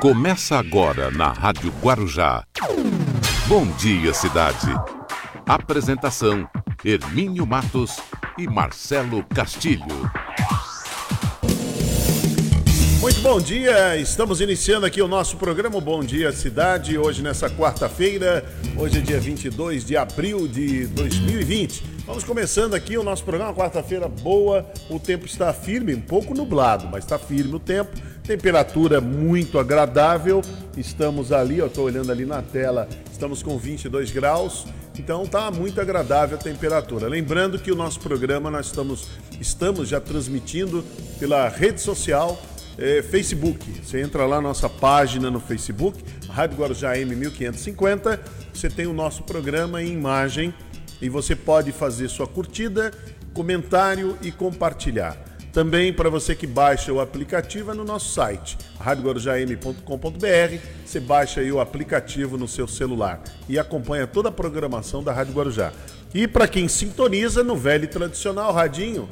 Começa agora na Rádio Guarujá. Bom dia, cidade. Apresentação: Hermínio Matos e Marcelo Castilho. Muito bom dia, estamos iniciando aqui o nosso programa Bom Dia Cidade, hoje nessa quarta-feira, hoje é dia 22 de abril de 2020. Vamos começando aqui o nosso programa, quarta-feira boa, o tempo está firme, um pouco nublado, mas está firme o tempo, temperatura muito agradável, estamos ali, eu estou olhando ali na tela, estamos com 22 graus, então está muito agradável a temperatura. Lembrando que o nosso programa nós estamos, estamos já transmitindo pela rede social é, Facebook. Você entra lá na nossa página no Facebook, Rádio Guarujá M1550. Você tem o nosso programa em imagem e você pode fazer sua curtida, comentário e compartilhar. Também para você que baixa o aplicativo é no nosso site, radioguarujam.com.br. Você baixa aí o aplicativo no seu celular e acompanha toda a programação da Rádio Guarujá. E para quem sintoniza no velho e tradicional radinho,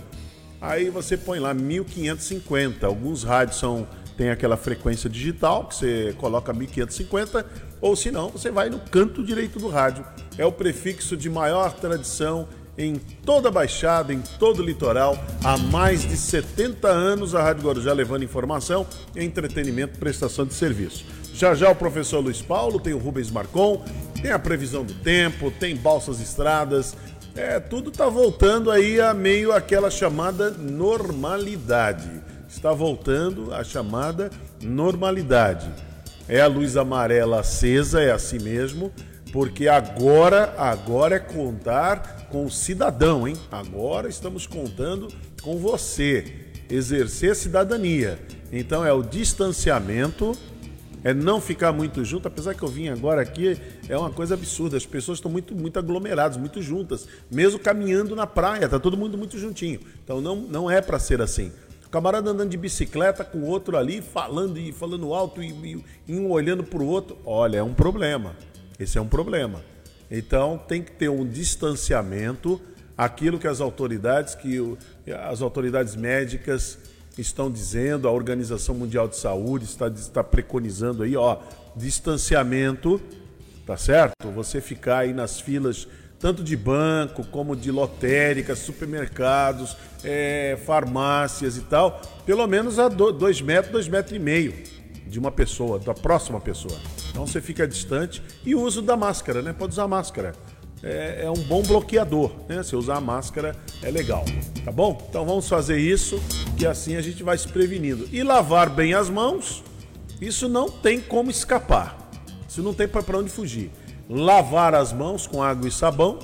Aí você põe lá 1550. Alguns rádios são tem aquela frequência digital que você coloca 1550, ou se não, você vai no canto direito do rádio. É o prefixo de maior tradição em toda a Baixada, em todo o litoral. Há mais de 70 anos a Rádio Guarujá levando informação, entretenimento, prestação de serviço. Já já o professor Luiz Paulo, tem o Rubens Marcon, tem a previsão do tempo, tem balsas estradas, é, tudo está voltando aí a meio aquela chamada normalidade. Está voltando a chamada normalidade. É a luz amarela acesa, é assim mesmo, porque agora, agora é contar com o cidadão, hein? Agora estamos contando com você, exercer cidadania. Então é o distanciamento é não ficar muito junto, apesar que eu vim agora aqui, é uma coisa absurda. As pessoas estão muito, muito aglomeradas, muito juntas, mesmo caminhando na praia, tá todo mundo muito juntinho. Então não, não é para ser assim. O camarada andando de bicicleta com o outro ali, falando e falando alto e, e, e um olhando para o outro, olha, é um problema. Esse é um problema. Então tem que ter um distanciamento, aquilo que as autoridades, que as autoridades médicas estão dizendo, a Organização Mundial de Saúde está, está preconizando aí, ó, distanciamento, tá certo? Você ficar aí nas filas tanto de banco como de lotéricas, supermercados, é, farmácias e tal, pelo menos a dois metros, dois metros e meio de uma pessoa, da próxima pessoa. Então você fica distante e o uso da máscara, né? Pode usar máscara é, é um bom bloqueador, né? Se usar a máscara é legal, tá bom? Então vamos fazer isso, que assim a gente vai se prevenindo. E lavar bem as mãos, isso não tem como escapar. Isso não tem para onde fugir. Lavar as mãos com água e sabão,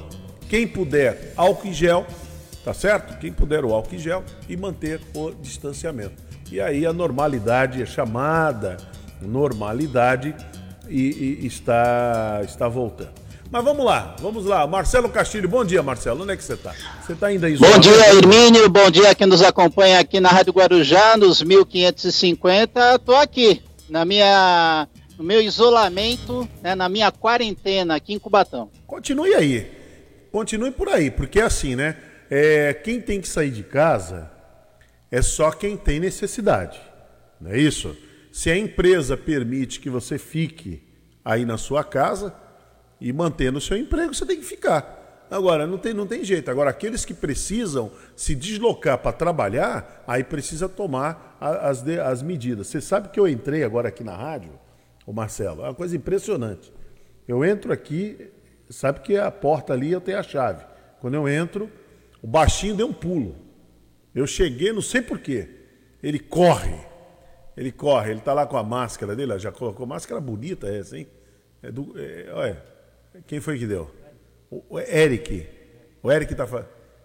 quem puder, álcool em gel, tá certo? Quem puder o álcool em gel e manter o distanciamento. E aí a normalidade, a chamada normalidade, e, e está, está voltando. Mas vamos lá, vamos lá. Marcelo Castilho, bom dia, Marcelo. Onde é que você está? Você está ainda isolado? Bom dia, Hermínio. Bom dia a quem nos acompanha aqui na Rádio Guarujá, nos 1550. Estou aqui, na minha, no meu isolamento, né, na minha quarentena aqui em Cubatão. Continue aí. Continue por aí, porque é assim, né? É, quem tem que sair de casa é só quem tem necessidade. Não é isso? Se a empresa permite que você fique aí na sua casa e mantendo o seu emprego, você tem que ficar. Agora, não tem, não tem jeito. Agora, aqueles que precisam se deslocar para trabalhar, aí precisa tomar as, as medidas. Você sabe que eu entrei agora aqui na rádio, o Marcelo, é uma coisa impressionante. Eu entro aqui, sabe que a porta ali eu tenho a chave. Quando eu entro, o baixinho deu um pulo. Eu cheguei, não sei porquê. Ele corre. Ele corre, ele está lá com a máscara dele, já colocou máscara bonita essa, hein? É do, é, olha, quem foi que deu? O Eric. O Eric está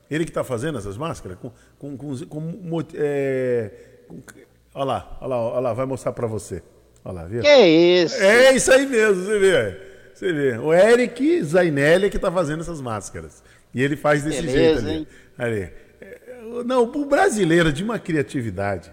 ele que está fazendo essas máscaras com, com, com, com, é, com olha lá, olha lá, olha lá, vai mostrar para você. Olha lá, viu? Que isso? É isso aí mesmo, você vê. Você vê. O Eric Zainelli que está fazendo essas máscaras. E ele faz desse Beleza, jeito ali. ali. É, não, o brasileiro é de uma criatividade.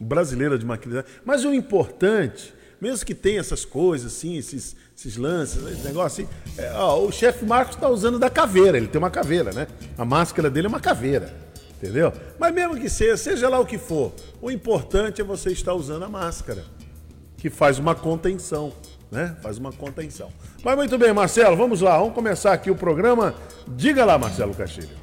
O brasileiro é de uma criatividade. Mas o importante, mesmo que tenha essas coisas, assim, esses esses lances, esse negócio assim. É, ó, o chefe Marcos está usando da caveira, ele tem uma caveira, né? A máscara dele é uma caveira, entendeu? Mas mesmo que seja, seja lá o que for, o importante é você estar usando a máscara. que faz uma contenção, né? Faz uma contenção. Mas muito bem, Marcelo, vamos lá, vamos começar aqui o programa. Diga lá, Marcelo Castilho.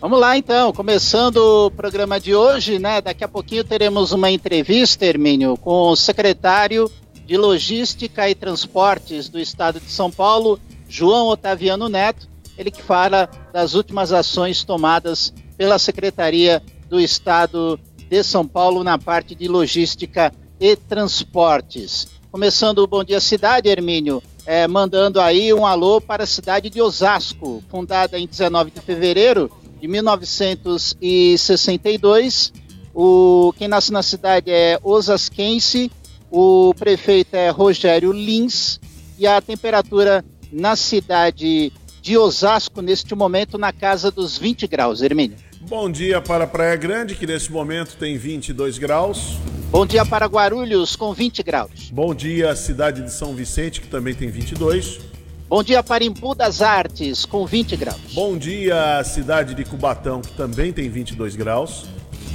Vamos lá então, começando o programa de hoje, né? Daqui a pouquinho teremos uma entrevista, Hermínio, com o secretário de Logística e Transportes do Estado de São Paulo, João Otaviano Neto, ele que fala das últimas ações tomadas pela Secretaria do Estado de São Paulo na parte de logística e transportes. Começando o Bom Dia Cidade, Hermínio, é, mandando aí um alô para a cidade de Osasco, fundada em 19 de fevereiro de 1962. O, quem nasce na cidade é osasquense, o prefeito é Rogério Lins e a temperatura na cidade de Osasco neste momento na casa dos 20 graus, Hermínio. Bom dia para Praia Grande, que nesse momento tem 22 graus. Bom dia para Guarulhos, com 20 graus. Bom dia, cidade de São Vicente, que também tem 22. Bom dia para Embu das Artes, com 20 graus. Bom dia, cidade de Cubatão, que também tem 22 graus.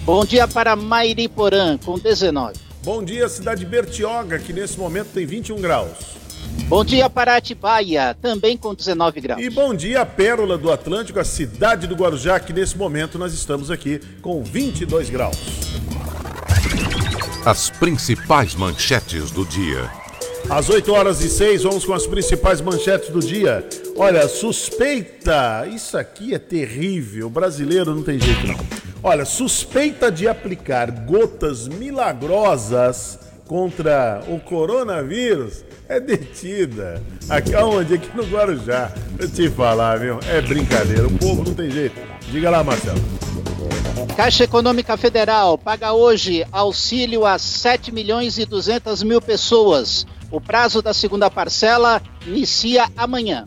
Bom dia para Mairiporã, com 19. Bom dia, cidade de Bertioga, que nesse momento tem 21 graus. Bom dia para Atibaia, também com 19 graus. E bom dia, Pérola do Atlântico, a cidade do Guarujá, que nesse momento nós estamos aqui com 22 graus. As principais manchetes do dia. Às 8 horas e 6, vamos com as principais manchetes do dia. Olha, suspeita, isso aqui é terrível, brasileiro não tem jeito não. Olha, suspeita de aplicar gotas milagrosas contra o coronavírus é detida. Aqui onde? Aqui no Guarujá. Eu te falar, viu? É brincadeira, o povo não tem jeito. Diga lá, Marcelo. Caixa Econômica Federal paga hoje auxílio a 7 milhões e 200 mil pessoas. O prazo da segunda parcela inicia amanhã.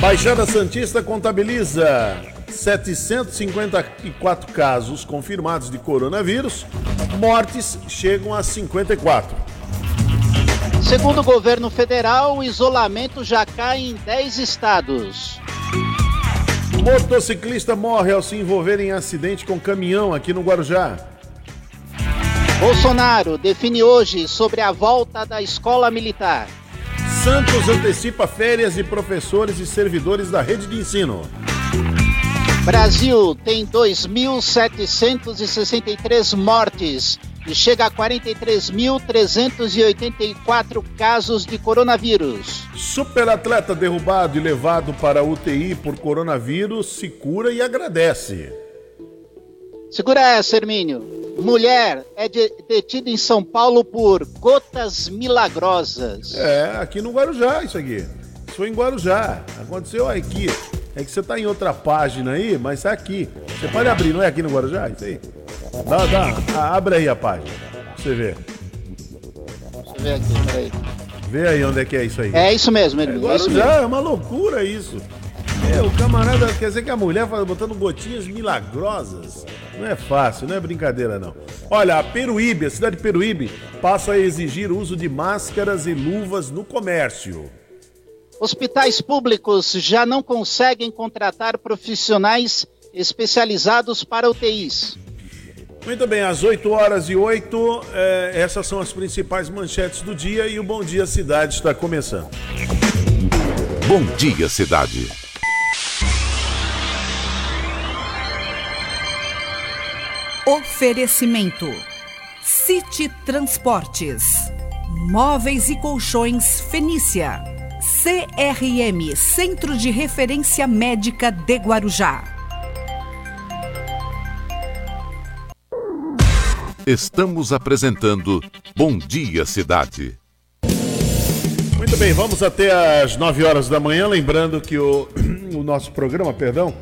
Baixada Santista contabiliza 754 casos confirmados de coronavírus, mortes chegam a 54. Segundo o governo federal, o isolamento já cai em 10 estados. Motociclista morre ao se envolver em acidente com caminhão aqui no Guarujá. Bolsonaro define hoje sobre a volta da escola militar. Santos antecipa férias de professores e servidores da rede de ensino. Brasil tem 2.763 mortes e chega a 43.384 casos de coronavírus. Superatleta derrubado e levado para a UTI por coronavírus se cura e agradece. Segura essa, Hermínio. Mulher é de, detida em São Paulo por gotas milagrosas. É, aqui no Guarujá isso aqui. Isso foi em Guarujá. Aconteceu aqui. É que você tá em outra página aí, mas é aqui. Você pode abrir, não é aqui no Guarujá? Isso aí. Dá, dá. Abre aí a página. Pra você ver. Deixa eu ver aqui, peraí. Vê aí onde é que é isso aí. É isso mesmo, É. É Guarujá, mesmo. é uma loucura isso. É, o camarada quer dizer que a mulher faz botando gotinhas milagrosas. Não é fácil, não é brincadeira não. Olha, a Peruíbe, a cidade de Peruíbe, passa a exigir o uso de máscaras e luvas no comércio. Hospitais públicos já não conseguem contratar profissionais especializados para UTIs. Muito bem, às 8 horas e 8, eh, essas são as principais manchetes do dia e o Bom Dia Cidade está começando. Bom dia, cidade. Oferecimento: City Transportes, Móveis e Colchões Fenícia, CRM Centro de Referência Médica de Guarujá. Estamos apresentando Bom Dia, cidade. Muito bem, vamos até às 9 horas da manhã. Lembrando que o, o nosso programa, perdão,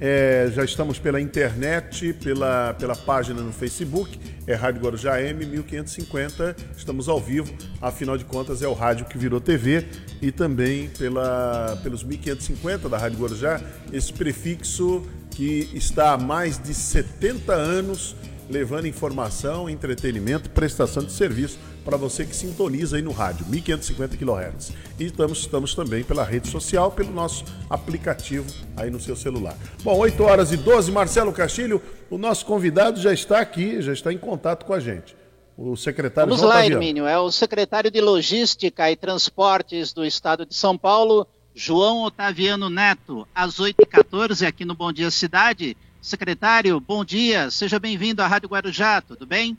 é, já estamos pela internet, pela, pela página no Facebook, é Rádio Guarujá M 1550. Estamos ao vivo, afinal de contas é o rádio que virou TV e também pela, pelos 1550 da Rádio Guarujá, esse prefixo que está há mais de 70 anos levando informação, entretenimento, prestação de serviço para você que sintoniza aí no rádio, 1550 kHz. E estamos, estamos também pela rede social, pelo nosso aplicativo aí no seu celular. Bom, 8 horas e 12, Marcelo Castilho, o nosso convidado já está aqui, já está em contato com a gente. o secretário Vamos João lá. Hermínio. É o secretário de Logística e Transportes do Estado de São Paulo, João Otaviano Neto, às 8h14, aqui no Bom Dia Cidade. Secretário, bom dia. Seja bem-vindo à Rádio Guarujá, tudo bem?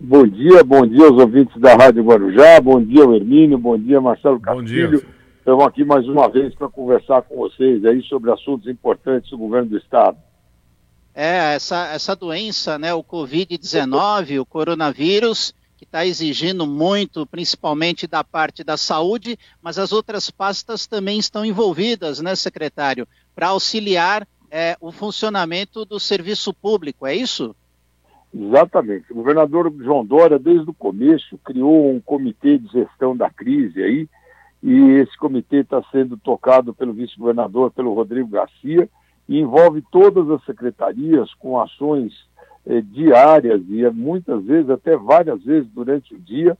Bom dia, bom dia aos ouvintes da Rádio Guarujá, bom dia ao Hermínio, bom dia Marcelo Bom dia. Castilho. Estamos aqui mais uma vez para conversar com vocês aí sobre assuntos importantes do governo do Estado. É, essa, essa doença, né, o Covid-19, o coronavírus, que está exigindo muito, principalmente da parte da saúde, mas as outras pastas também estão envolvidas, né, secretário, para auxiliar é, o funcionamento do serviço público, é isso? Exatamente. O governador João Dória, desde o começo, criou um comitê de gestão da crise aí, e esse comitê está sendo tocado pelo vice-governador, pelo Rodrigo Garcia, e envolve todas as secretarias com ações eh, diárias e eh, muitas vezes, até várias vezes durante o dia,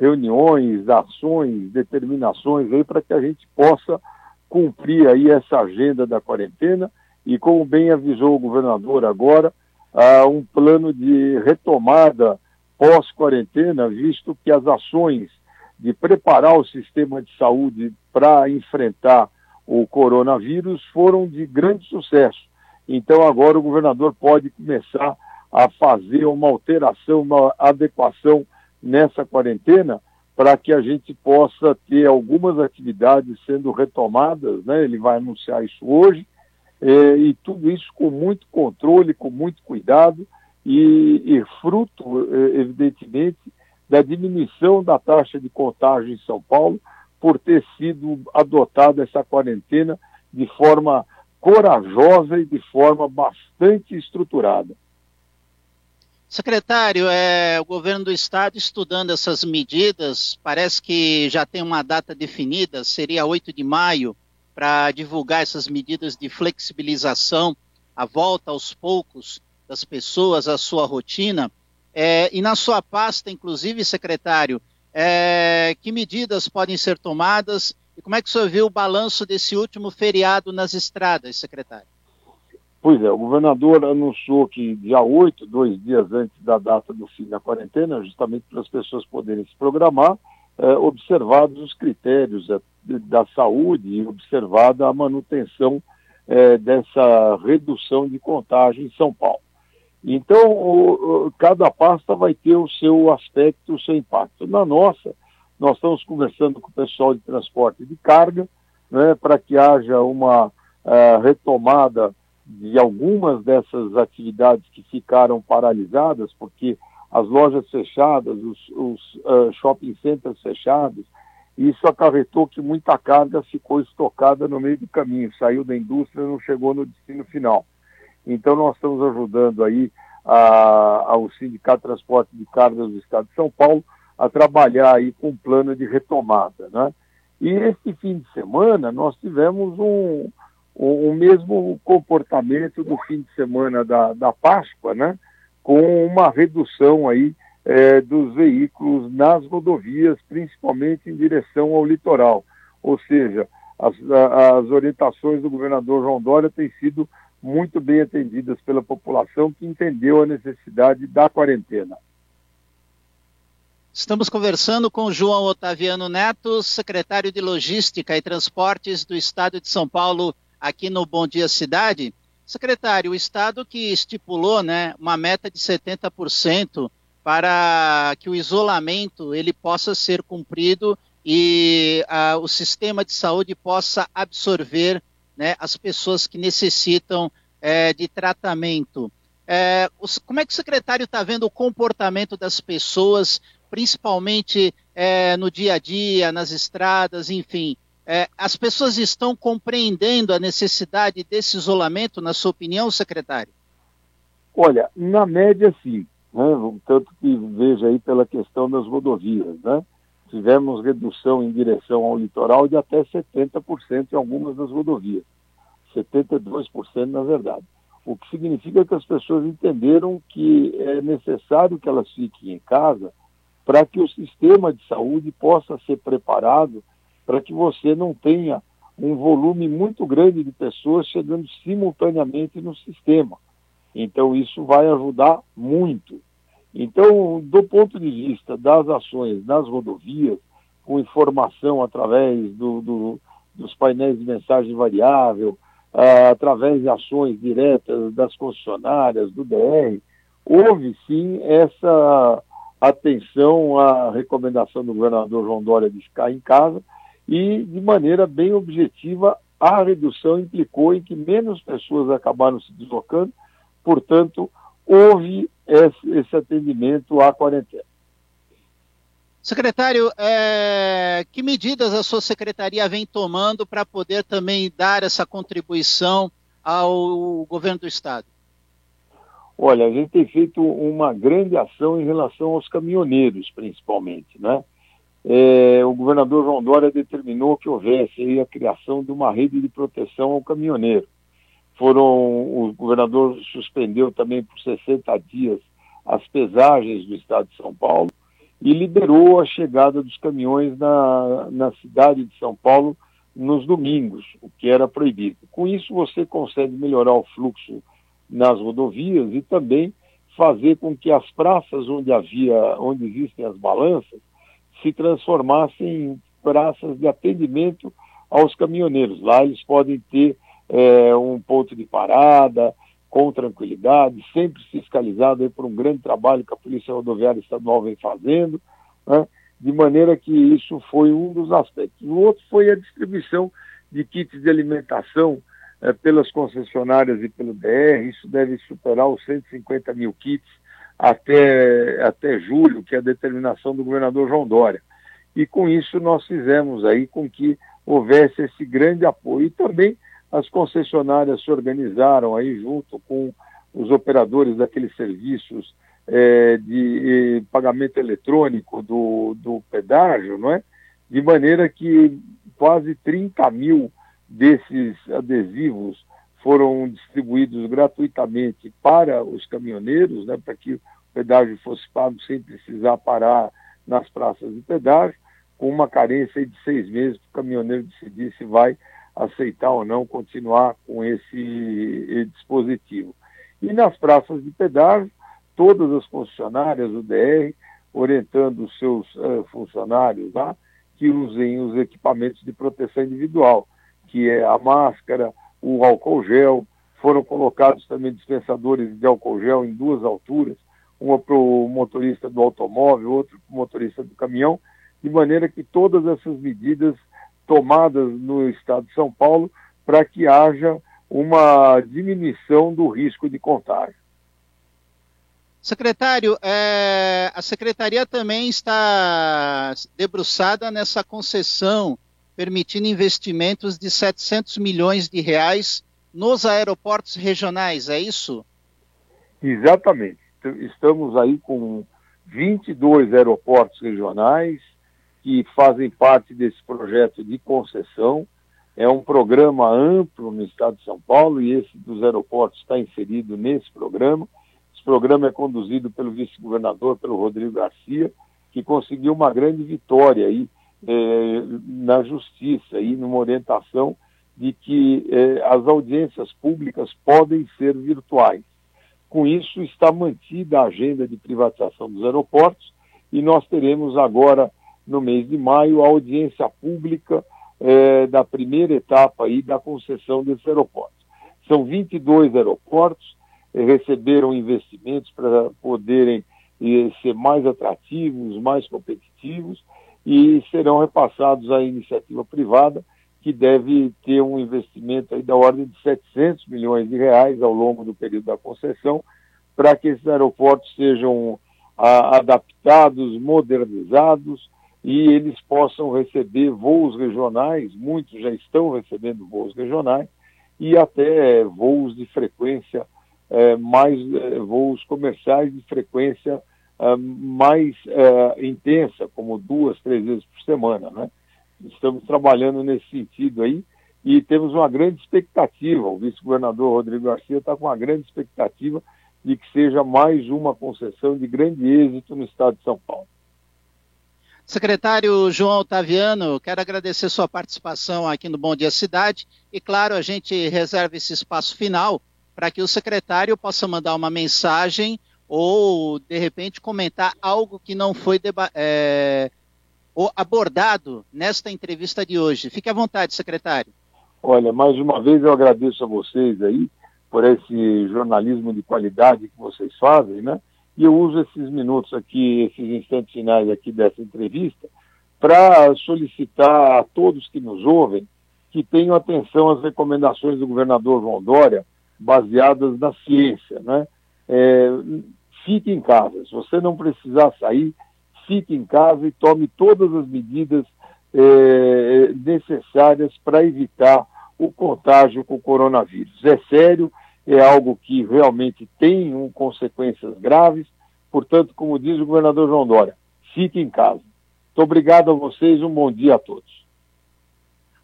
reuniões, ações, determinações aí para que a gente possa cumprir aí essa agenda da quarentena e como bem avisou o governador agora, há um plano de retomada pós-quarentena, visto que as ações de preparar o sistema de saúde para enfrentar o coronavírus foram de grande sucesso. Então agora o governador pode começar a fazer uma alteração, uma adequação nessa quarentena para que a gente possa ter algumas atividades sendo retomadas, né? Ele vai anunciar isso hoje, eh, e tudo isso com muito controle, com muito cuidado e, e fruto, eh, evidentemente, da diminuição da taxa de contágio em São Paulo por ter sido adotada essa quarentena de forma corajosa e de forma bastante estruturada. Secretário, é, o governo do estado estudando essas medidas, parece que já tem uma data definida, seria 8 de maio, para divulgar essas medidas de flexibilização, a volta aos poucos das pessoas à sua rotina. É, e na sua pasta, inclusive, secretário, é, que medidas podem ser tomadas e como é que o senhor viu o balanço desse último feriado nas estradas, secretário? Pois é, o governador anunciou que dia 8, dois dias antes da data do fim da quarentena, justamente para as pessoas poderem se programar, eh, observados os critérios eh, da saúde e observada a manutenção eh, dessa redução de contágio em São Paulo. Então, o, o, cada pasta vai ter o seu aspecto, o seu impacto. Na nossa, nós estamos conversando com o pessoal de transporte de carga, né, para que haja uma uh, retomada de algumas dessas atividades que ficaram paralisadas, porque as lojas fechadas, os, os uh, shopping centers fechados, isso acarretou que muita carga ficou estocada no meio do caminho, saiu da indústria e não chegou no destino final. Então nós estamos ajudando aí a, ao Sindicato de Transporte de Cargas do Estado de São Paulo a trabalhar aí com um plano de retomada, né? E esse fim de semana nós tivemos um, o, o, mesmo comportamento do fim de semana da, da Páscoa, né? com uma redução aí é, dos veículos nas rodovias, principalmente em direção ao litoral. Ou seja, as, as orientações do governador João Dória têm sido muito bem atendidas pela população que entendeu a necessidade da quarentena. Estamos conversando com João Otaviano Neto, secretário de Logística e Transportes do Estado de São Paulo, aqui no Bom Dia Cidade. Secretário, o Estado que estipulou né, uma meta de 70% para que o isolamento ele possa ser cumprido e uh, o sistema de saúde possa absorver né, as pessoas que necessitam é, de tratamento. É, os, como é que o secretário está vendo o comportamento das pessoas, principalmente é, no dia a dia, nas estradas, enfim? As pessoas estão compreendendo a necessidade desse isolamento, na sua opinião, secretário? Olha, na média, sim. Né? Tanto que veja aí pela questão das rodovias. Né? Tivemos redução em direção ao litoral de até 70% em algumas das rodovias. 72% na verdade. O que significa que as pessoas entenderam que é necessário que elas fiquem em casa para que o sistema de saúde possa ser preparado para que você não tenha um volume muito grande de pessoas chegando simultaneamente no sistema. Então, isso vai ajudar muito. Então, do ponto de vista das ações nas rodovias, com informação através do, do, dos painéis de mensagem variável, uh, através de ações diretas das concessionárias, do DR, houve sim essa atenção à recomendação do governador João Dória de ficar em casa e, de maneira bem objetiva, a redução implicou em que menos pessoas acabaram se deslocando, portanto, houve esse, atendimento à quarentena. Secretário, é, que medidas a sua secretaria vem tomando para poder também dar essa contribuição ao governo do Estado? Olha, a gente tem feito uma grande ação em relação aos caminhoneiros, principalmente, né? É, o governador João Dória determinou que houvesse a criação de uma rede de proteção ao caminhoneiro. Foram, o governador suspendeu também por 60 dias as pesagens do estado de São Paulo e liberou a chegada dos caminhões na, na cidade de São Paulo nos domingos, o que era proibido. Com isso, você consegue melhorar o fluxo nas rodovias e também fazer com que as praças onde havia, onde existem as balanças, se transformassem em praças de atendimento aos caminhoneiros. Lá eles podem ter é, um ponto de parada com tranquilidade, sempre fiscalizado por um grande trabalho que a Polícia Rodoviária Estadual vem fazendo, né? de maneira que isso foi um dos aspectos. O outro foi a distribuição de kits de alimentação é, pelas concessionárias e pelo DR, isso deve superar os 150 mil kits até, até julho, que é a determinação do governador João Dória. E com isso nós fizemos aí com que houvesse esse grande apoio. E também as concessionárias se organizaram aí junto com os operadores daqueles serviços é, de pagamento eletrônico do, do pedágio, não é? De maneira que quase 30 mil desses adesivos foram distribuídos gratuitamente para os caminhoneiros, né, para que o pedágio fosse pago sem precisar parar nas praças de pedágio, com uma carência de seis meses para o caminhoneiro decidir se vai aceitar ou não continuar com esse dispositivo. E nas praças de pedágio, todas as concessionárias, o DR, orientando os seus uh, funcionários lá que usem os equipamentos de proteção individual que é a máscara, o álcool gel. Foram colocados também dispensadores de álcool gel em duas alturas, uma para o motorista do automóvel, outra para o motorista do caminhão, de maneira que todas essas medidas tomadas no estado de São Paulo para que haja uma diminuição do risco de contágio. Secretário, é, a secretaria também está debruçada nessa concessão permitindo investimentos de 700 milhões de reais nos aeroportos regionais, é isso? Exatamente. Estamos aí com 22 aeroportos regionais que fazem parte desse projeto de concessão. É um programa amplo no estado de São Paulo e esse dos aeroportos está inserido nesse programa. Esse programa é conduzido pelo vice-governador, pelo Rodrigo Garcia, que conseguiu uma grande vitória aí é, na justiça e numa orientação de que é, as audiências públicas podem ser virtuais. Com isso, está mantida a agenda de privatização dos aeroportos e nós teremos agora, no mês de maio, a audiência pública é, da primeira etapa aí da concessão desses aeroportos. São 22 aeroportos, é, receberam investimentos para poderem é, ser mais atrativos, mais competitivos, e serão repassados à iniciativa privada, que deve ter um investimento aí da ordem de 700 milhões de reais ao longo do período da concessão, para que esses aeroportos sejam a, adaptados, modernizados e eles possam receber voos regionais, muitos já estão recebendo voos regionais, e até voos de frequência, é, mais é, voos comerciais de frequência uh, mais intensa, como duas, três vezes por semana. Né? Estamos trabalhando nesse sentido aí e temos uma grande expectativa. O vice-governador Rodrigo Garcia está com uma grande expectativa de que seja mais uma concessão de grande êxito no estado de São Paulo. Secretário João Otaviano, quero agradecer sua participação aqui no Bom Dia Cidade e, claro, a gente reserva esse espaço final para que o secretário possa mandar uma mensagem ou de repente comentar algo que não foi é, abordado nesta entrevista de hoje. Fique à vontade, secretário. Olha, mais uma vez eu agradeço a vocês aí por esse jornalismo de qualidade que vocês fazem, né? E eu uso esses minutos aqui, esses instantes finais aqui dessa entrevista, para solicitar a todos que nos ouvem que tenham atenção às recomendações do governador João Dória, baseadas na ciência, né? É, fique em casa. Se você não precisar sair, fique em casa e tome todas as medidas é, necessárias para evitar o contágio com o coronavírus. É sério, é algo que realmente tem um, consequências graves, portanto, como diz o governador João Dória, fique em casa. Muito obrigado a vocês, um bom dia a todos.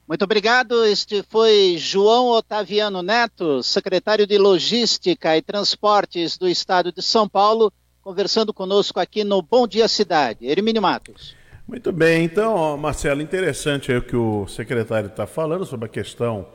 Muito obrigado. Este foi João Otaviano Neto, secretário de Logística e Transportes do Estado de São Paulo, conversando conosco aqui no Bom Dia Cidade. Hermínio Matos. Muito bem, então, Marcelo, interessante o que o secretário está falando sobre a questão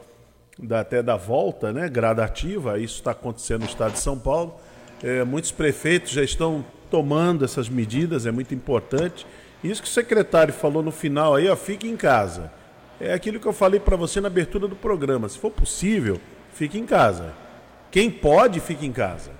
da, até da volta né, gradativa. Isso está acontecendo no estado de São Paulo. É, muitos prefeitos já estão tomando essas medidas, é muito importante. Isso que o secretário falou no final aí, ó, fique em casa. É aquilo que eu falei para você na abertura do programa. Se for possível, fique em casa. Quem pode, fique em casa.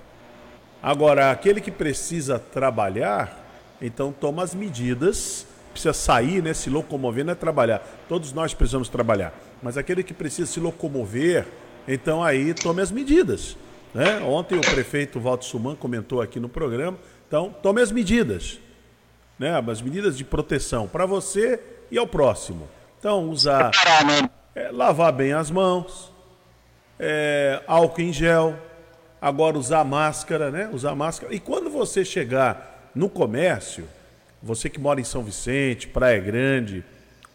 Agora, aquele que precisa trabalhar, então toma as medidas, precisa sair, né, se locomover, não é trabalhar. Todos nós precisamos trabalhar. Mas aquele que precisa se locomover, então aí tome as medidas. Né? Ontem o prefeito Walter Suman comentou aqui no programa. Então, tome as medidas. Né? As medidas de proteção para você e ao próximo. Então, usar. É, lavar bem as mãos, é, álcool em gel, agora usar máscara, né? Usar máscara. E quando você chegar no comércio, você que mora em São Vicente, Praia Grande,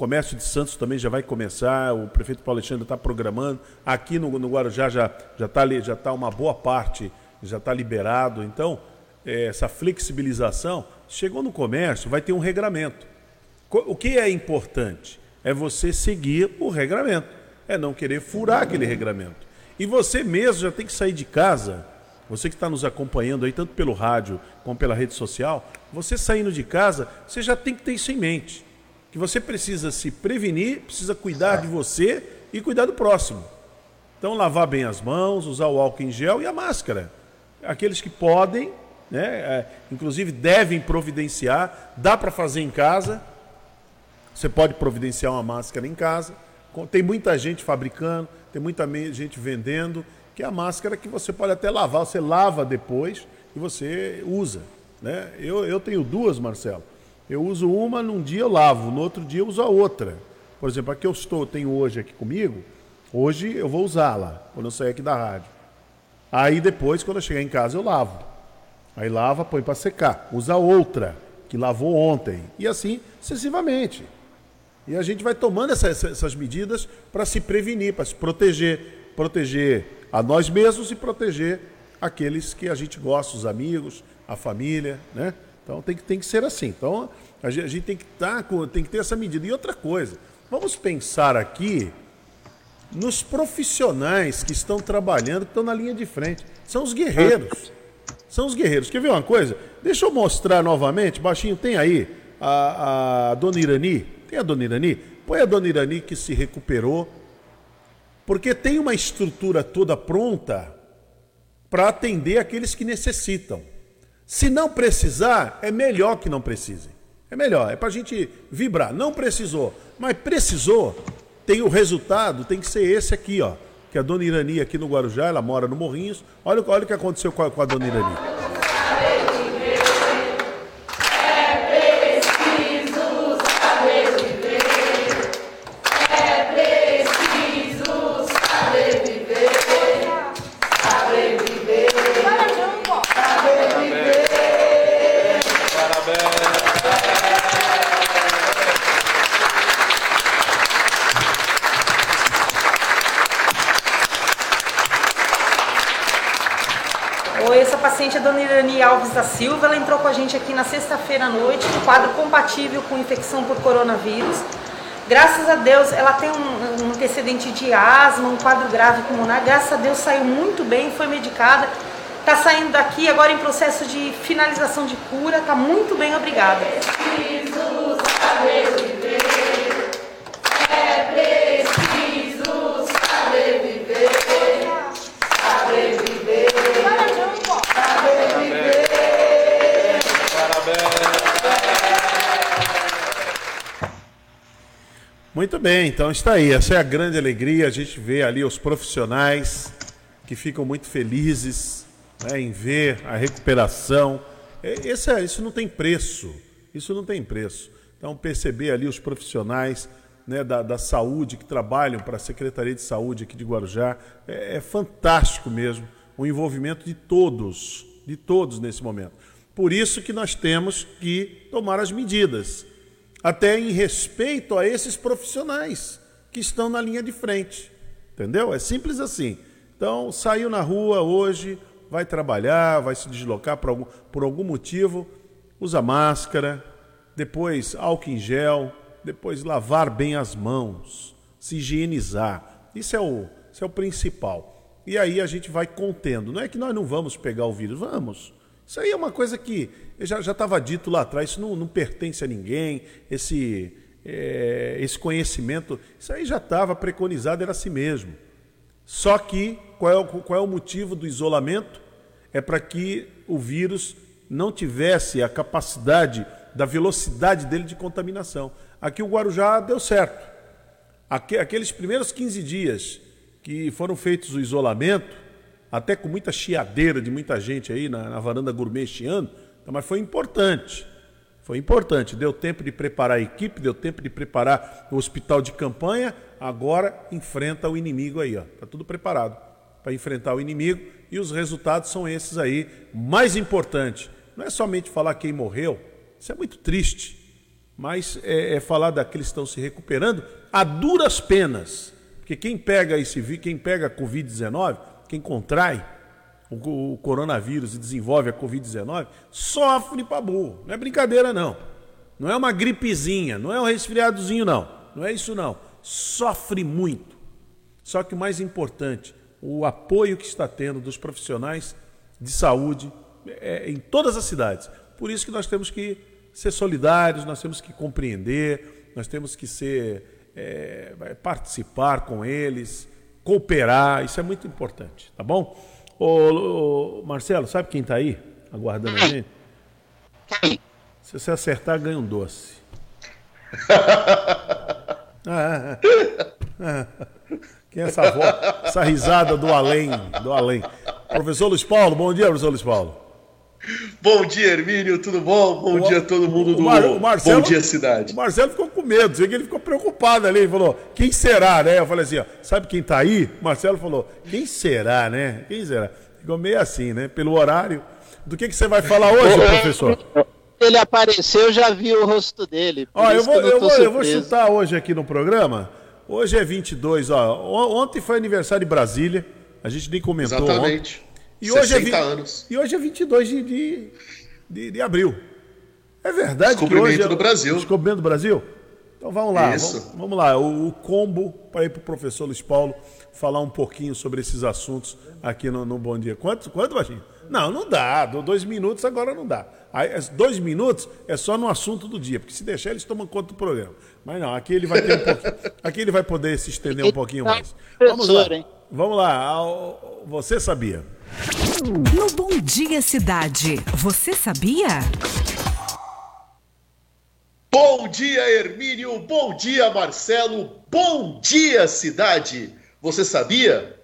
comércio de Santos também já vai começar, o prefeito Paulo Alexandre está programando. Aqui no, no Guarujá já está já já tá uma boa parte, já está liberado. Então, é, essa flexibilização, chegou no comércio, vai ter um regramento. O que é importante? é você seguir o regramento, é não querer furar aquele regramento. E você mesmo já tem que sair de casa, você que está nos acompanhando aí, tanto pelo rádio como pela rede social, você saindo de casa, você já tem que ter isso em mente. Que você precisa se prevenir, precisa cuidar de você e cuidar do próximo. Então, lavar bem as mãos, usar o álcool em gel e a máscara. Aqueles que podem, né, é, inclusive devem providenciar, dá para fazer em casa, você pode providenciar uma máscara em casa. Tem muita gente fabricando, tem muita gente vendendo, que é a máscara que você pode até lavar, você lava depois e você usa. Né? Eu, eu tenho duas, Marcelo. Eu uso uma, num dia eu lavo, no outro dia eu uso a outra. Por exemplo, a que eu estou, tenho hoje aqui comigo, hoje eu vou usá-la, quando eu sair aqui da rádio. Aí depois, quando eu chegar em casa, eu lavo. Aí lava, põe para secar. Usa outra, que lavou ontem. E assim sucessivamente. E a gente vai tomando essas, essas medidas para se prevenir, para se proteger, proteger a nós mesmos e proteger aqueles que a gente gosta, os amigos, a família, né? Então tem que, tem que ser assim. Então a gente, a gente tem que tá com, tem que ter essa medida. E outra coisa, vamos pensar aqui nos profissionais que estão trabalhando, que estão na linha de frente. São os guerreiros. São os guerreiros. Quer ver uma coisa? Deixa eu mostrar novamente, baixinho, tem aí a, a dona Irani. Tem a dona Irani? Põe a dona Irani que se recuperou, porque tem uma estrutura toda pronta para atender aqueles que necessitam. Se não precisar, é melhor que não precise. É melhor, é para a gente vibrar. Não precisou, mas precisou, tem o resultado, tem que ser esse aqui, ó. Que a dona Irani aqui no Guarujá, ela mora no Morrinhos. Olha, olha o que aconteceu com a, com a dona Irani. Da Silva, ela entrou com a gente aqui na sexta-feira à noite, um quadro compatível com infecção por coronavírus. Graças a Deus, ela tem um, um antecedente de asma, um quadro grave pulmonar. Graças a Deus saiu muito bem, foi medicada Está saindo daqui agora em processo de finalização de cura. Está muito bem, obrigada. Bem, então está aí. Essa é a grande alegria. A gente vê ali os profissionais que ficam muito felizes né, em ver a recuperação. É, esse é, isso não tem preço. Isso não tem preço. Então, perceber ali os profissionais né, da, da saúde que trabalham para a Secretaria de Saúde aqui de Guarujá é, é fantástico mesmo o envolvimento de todos, de todos nesse momento. Por isso que nós temos que tomar as medidas até em respeito a esses profissionais que estão na linha de frente. Entendeu? É simples assim. Então, saiu na rua hoje, vai trabalhar, vai se deslocar por algum, por algum motivo, usa máscara, depois álcool em gel, depois lavar bem as mãos, se higienizar. Isso é o, isso é o principal. E aí a gente vai contendo. Não é que nós não vamos pegar o vírus, vamos. Isso aí é uma coisa que já estava dito lá atrás, isso não, não pertence a ninguém, esse, é, esse conhecimento, isso aí já estava preconizado, era assim mesmo. Só que qual é, o, qual é o motivo do isolamento? É para que o vírus não tivesse a capacidade da velocidade dele de contaminação. Aqui o Guarujá deu certo. Aqueles primeiros 15 dias que foram feitos o isolamento, até com muita chiadeira de muita gente aí na, na varanda gourmet ano, então, mas foi importante. Foi importante. Deu tempo de preparar a equipe, deu tempo de preparar o hospital de campanha. Agora enfrenta o inimigo aí, ó. Tá tudo preparado para enfrentar o inimigo e os resultados são esses aí. Mais importante, não é somente falar quem morreu. Isso é muito triste. Mas é, é falar daqueles que estão se recuperando a duras penas. Porque quem pega esse quem pega a Covid-19 quem contrai o, o coronavírus e desenvolve a Covid-19 sofre para burro. Não é brincadeira, não. Não é uma gripezinha, não é um resfriadozinho, não. Não é isso, não. Sofre muito. Só que o mais importante, o apoio que está tendo dos profissionais de saúde é, em todas as cidades. Por isso que nós temos que ser solidários, nós temos que compreender, nós temos que ser é, participar com eles, cooperar, isso é muito importante, tá bom? Ô, ô Marcelo, sabe quem está aí aguardando a gente? Se você acertar, ganha um doce. ah, ah, quem é essa voz, essa risada do além, do além? Professor Luiz Paulo, bom dia, professor Luiz Paulo. Bom dia, Hermínio, tudo bom? Bom o, dia a todo mundo do Mar, Marcelo, Bom Dia Cidade. O Marcelo ficou com medo, sei que ele ficou preocupado ali, ele falou, quem será, né? Eu falei assim, ó, sabe quem tá aí? O Marcelo falou, quem será, né? Quem será? Ficou meio assim, né? Pelo horário. Do que, que você vai falar hoje, professor? Ele apareceu, já vi o rosto dele. Ó, eu vou, eu, eu, vou, eu vou chutar hoje aqui no programa. Hoje é 22, ó. Ontem foi aniversário de Brasília. A gente nem comentou Exatamente. Ontem. E hoje, é, anos. e hoje é 22 de, de, de, de abril. É verdade que hoje é do Brasil. Descobrimento do Brasil? Então vamos lá, vamos, vamos, lá. O, o combo para ir para o professor Luiz Paulo falar um pouquinho sobre esses assuntos aqui no, no Bom Dia. Quanto, quanto, Baixinho? Não, não dá. Dois minutos agora não dá. Aí, dois minutos é só no assunto do dia, porque se deixar eles tomam conta do programa. Mas não, aqui ele vai ter um pouquinho, aqui ele vai poder se estender um pouquinho mais. Vamos lá. Vamos lá. Você sabia? No Bom Dia Cidade, você sabia? Bom dia, Hermínio. Bom dia, Marcelo. Bom dia, cidade. Você sabia?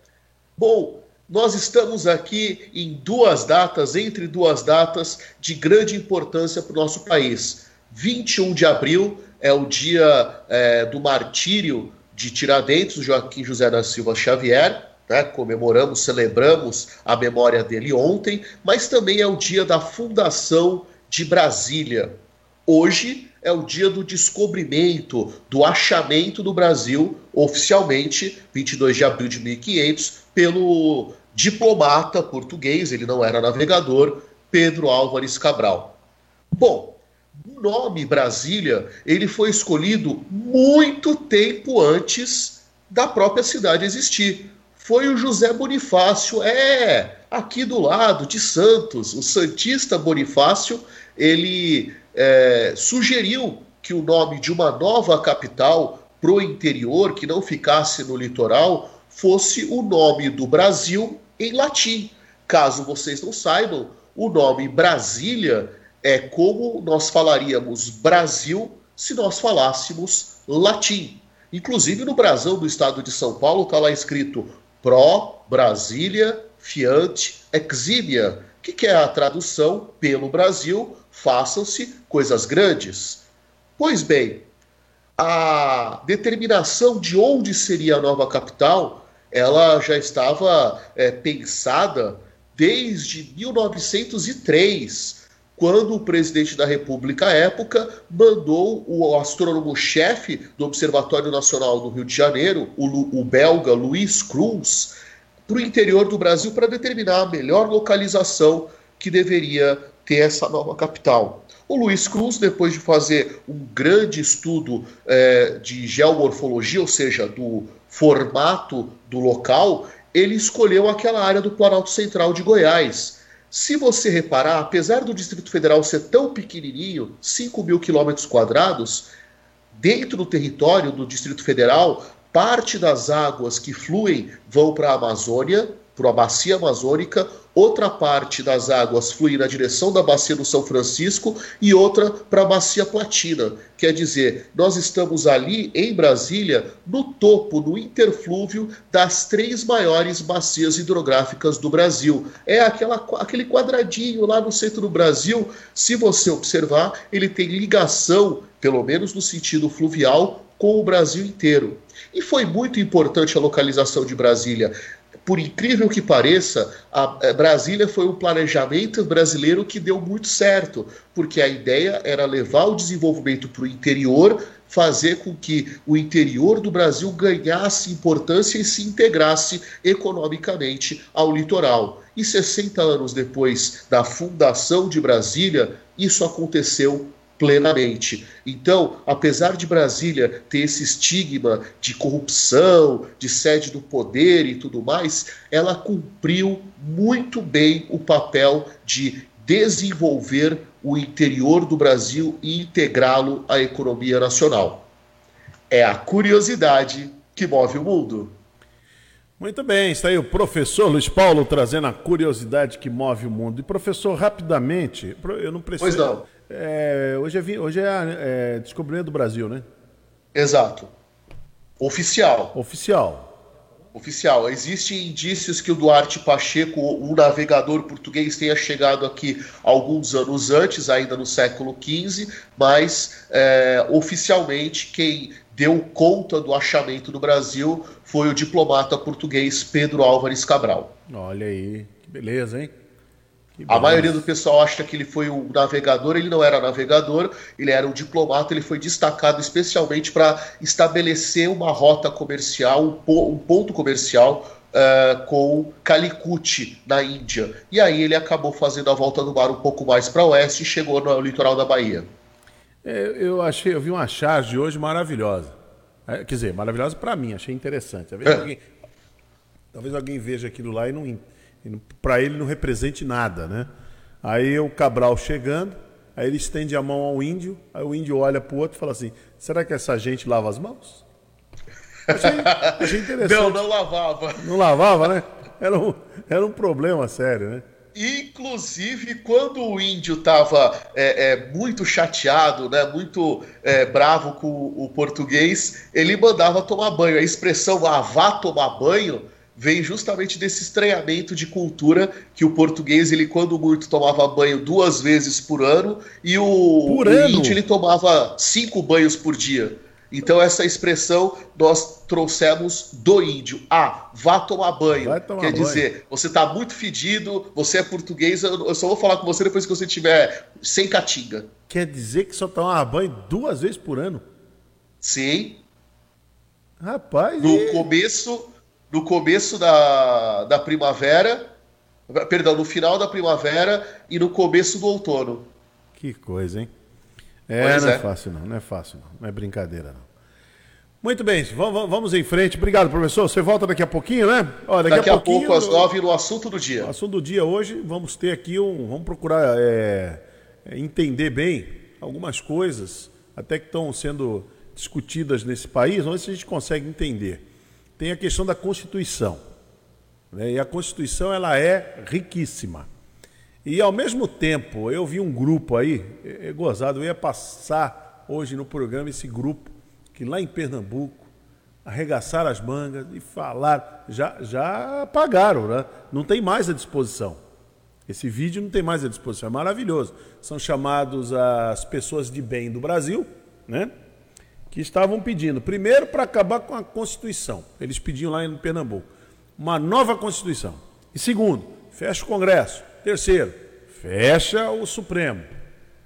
Bom, nós estamos aqui em duas datas, entre duas datas de grande importância para o nosso país. 21 de abril é o dia é, do martírio de Tiradentes, Joaquim José da Silva Xavier né, comemoramos, celebramos a memória dele ontem, mas também é o dia da fundação de Brasília. Hoje é o dia do descobrimento, do achamento do Brasil, oficialmente, 22 de abril de 1500, pelo diplomata português, ele não era navegador, Pedro Álvares Cabral. Bom, o nome Brasília, ele foi escolhido muito tempo antes da própria cidade existir foi o José Bonifácio, é, aqui do lado, de Santos. O Santista Bonifácio, ele é, sugeriu que o nome de uma nova capital para o interior, que não ficasse no litoral, fosse o nome do Brasil em latim. Caso vocês não saibam, o nome Brasília é como nós falaríamos Brasil se nós falássemos latim. Inclusive no brasão do estado de São Paulo está lá escrito Pro Brasília Fiat Eximia, que, que é a tradução pelo Brasil, façam-se coisas grandes. Pois bem, a determinação de onde seria a nova capital, ela já estava é, pensada desde 1903, quando o presidente da República à época mandou o astrônomo-chefe do Observatório Nacional do Rio de Janeiro, o, o belga Luiz Cruz, para o interior do Brasil para determinar a melhor localização que deveria ter essa nova capital. O Luiz Cruz, depois de fazer um grande estudo é, de geomorfologia, ou seja, do formato do local, ele escolheu aquela área do Planalto Central de Goiás, se você reparar, apesar do Distrito Federal ser tão pequenininho, 5 mil quilômetros quadrados, dentro do território do Distrito Federal, parte das águas que fluem vão para a Amazônia, para a bacia amazônica, outra parte das águas flui na direção da bacia do São Francisco e outra para a bacia Platina. Quer dizer, nós estamos ali em Brasília, no topo, no interflúvio das três maiores bacias hidrográficas do Brasil. É aquela, aquele quadradinho lá no centro do Brasil. Se você observar, ele tem ligação, pelo menos no sentido fluvial, com o Brasil inteiro. E foi muito importante a localização de Brasília por incrível que pareça, a eh, Brasília foi um planejamento brasileiro que deu muito certo, porque a ideia era levar o desenvolvimento para o interior, fazer com que o interior do Brasil ganhasse importância e se integrasse economicamente ao litoral. E 60 anos depois da fundação de Brasília, isso aconteceu plenamente. Então, apesar de Brasília ter esse estigma de corrupção, de sede do poder e tudo mais, ela cumpriu muito bem o papel de desenvolver o interior do Brasil e integrá-lo à economia nacional. É a curiosidade que move o mundo. Muito bem, está aí o professor Luiz Paulo trazendo a curiosidade que move o mundo. E professor, rapidamente, eu não preciso. Pois não é, hoje é, hoje é, é Descobrimento do Brasil, né? Exato. Oficial. Oficial. Oficial. Existem indícios que o Duarte Pacheco, um navegador português, tenha chegado aqui alguns anos antes, ainda no século XV, mas é, oficialmente quem deu conta do achamento do Brasil foi o diplomata português Pedro Álvares Cabral. Olha aí, que beleza, hein? A maioria do pessoal acha que ele foi o navegador, ele não era navegador, ele era um diplomata, ele foi destacado especialmente para estabelecer uma rota comercial, um ponto comercial uh, com Calicut, na Índia. E aí ele acabou fazendo a volta do mar um pouco mais para oeste e chegou no litoral da Bahia. É, eu achei, eu vi uma charge hoje maravilhosa. É, quer dizer, maravilhosa para mim, achei interessante. Talvez, é. alguém, talvez alguém veja aquilo lá e não para ele não represente nada, né? Aí o Cabral chegando, aí ele estende a mão ao índio, aí o índio olha para o outro e fala assim: será que essa gente lava as mãos? Achei, achei interessante. Não, não lavava. Não lavava, né? Era um, era um problema sério, né? Inclusive, quando o índio estava é, é, muito chateado, né, muito é, bravo com o português, ele mandava tomar banho. A expressão ah, vá tomar banho vem justamente desse estranhamento de cultura que o português, ele quando muito tomava banho duas vezes por ano e o, por o ano? índio ele tomava cinco banhos por dia. Então essa expressão nós trouxemos do índio. Ah, vá tomar banho. Tomar Quer banho. dizer, você está muito fedido, você é português, eu só vou falar com você depois que você estiver sem catinga. Quer dizer que só tomava banho duas vezes por ano? Sim. Rapaz. No e... começo no começo da, da primavera, perdão, no final da primavera e no começo do outono. Que coisa, hein? É, pois não é. é fácil não, não é fácil não, não é brincadeira não. Muito bem, vamos, vamos em frente. Obrigado, professor. Você volta daqui a pouquinho, né? Ó, daqui, daqui, a, pouco, às nove, no assunto do dia. Assunto do dia hoje, vamos ter aqui um. Vamos procurar é, entender bem algumas coisas, até que estão sendo discutidas nesse país, vamos ver se a gente consegue entender. Tem a questão da Constituição. Né? E a Constituição ela é riquíssima. E ao mesmo tempo, eu vi um grupo aí, é, é gozado, eu ia passar hoje no programa esse grupo que lá em Pernambuco arregaçaram as mangas e falaram, já, já apagaram, né? não tem mais à disposição. Esse vídeo não tem mais à disposição, é maravilhoso. São chamados as pessoas de bem do Brasil, né? Que estavam pedindo, primeiro, para acabar com a Constituição. Eles pediam lá em Pernambuco uma nova Constituição. E segundo, fecha o Congresso. Terceiro, fecha o Supremo.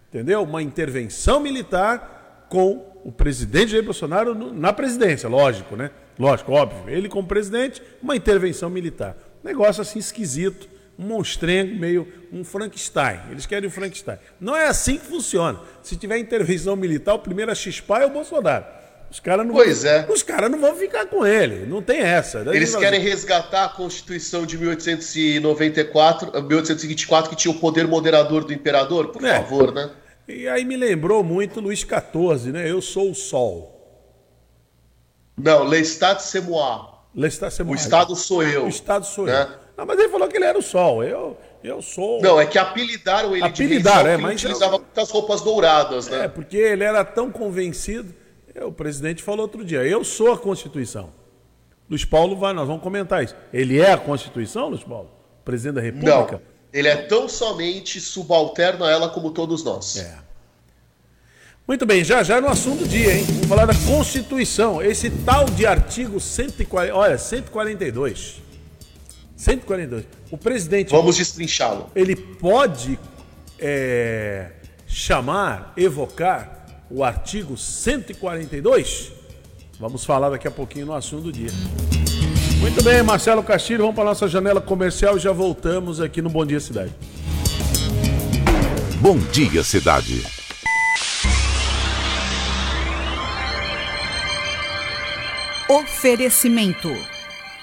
Entendeu? Uma intervenção militar com o presidente Jair Bolsonaro na presidência, lógico, né? Lógico, óbvio. Ele como presidente, uma intervenção militar. Negócio assim esquisito, um monstrengo, meio um Frankenstein. Eles querem o Frankenstein. Não é assim que funciona. Se tiver intervenção militar, o primeiro a chispar é o Bolsonaro. Os caras não, pois é. Os caras não vão ficar com ele. Não tem essa. Eles querem resgatar a Constituição de 1894, 1824, que tinha o poder moderador do imperador? Por é. favor, né? E aí me lembrou muito Luiz XIV, né? Eu sou o sol. Não, Lestat c'est moi. Lestat c'est moi. O Estado sou eu. O Estado sou né? eu. Não, mas ele falou que ele era o sol. Eu, eu sou. Não, é que apelidaram ele apelidaram, de é, mas ele utilizava eu... roupas douradas, né? É, porque ele era tão convencido. O presidente falou outro dia: eu sou a Constituição. Luiz Paulo vai, nós vamos comentar isso. Ele é a Constituição, Luiz Paulo? Presidente da República? Não. Ele é tão somente subalterno a ela como todos nós. É. Muito bem, já já no assunto do dia, hein? Vamos falar da Constituição. Esse tal de artigo 140, olha, 142. 142. O presidente. Vamos destrinchá-lo. Ele pode é, chamar, evocar o artigo 142? Vamos falar daqui a pouquinho no assunto do dia. Muito bem, Marcelo Castilho, vamos para a nossa janela comercial e já voltamos aqui no Bom Dia Cidade. Bom Dia Cidade. Oferecimento: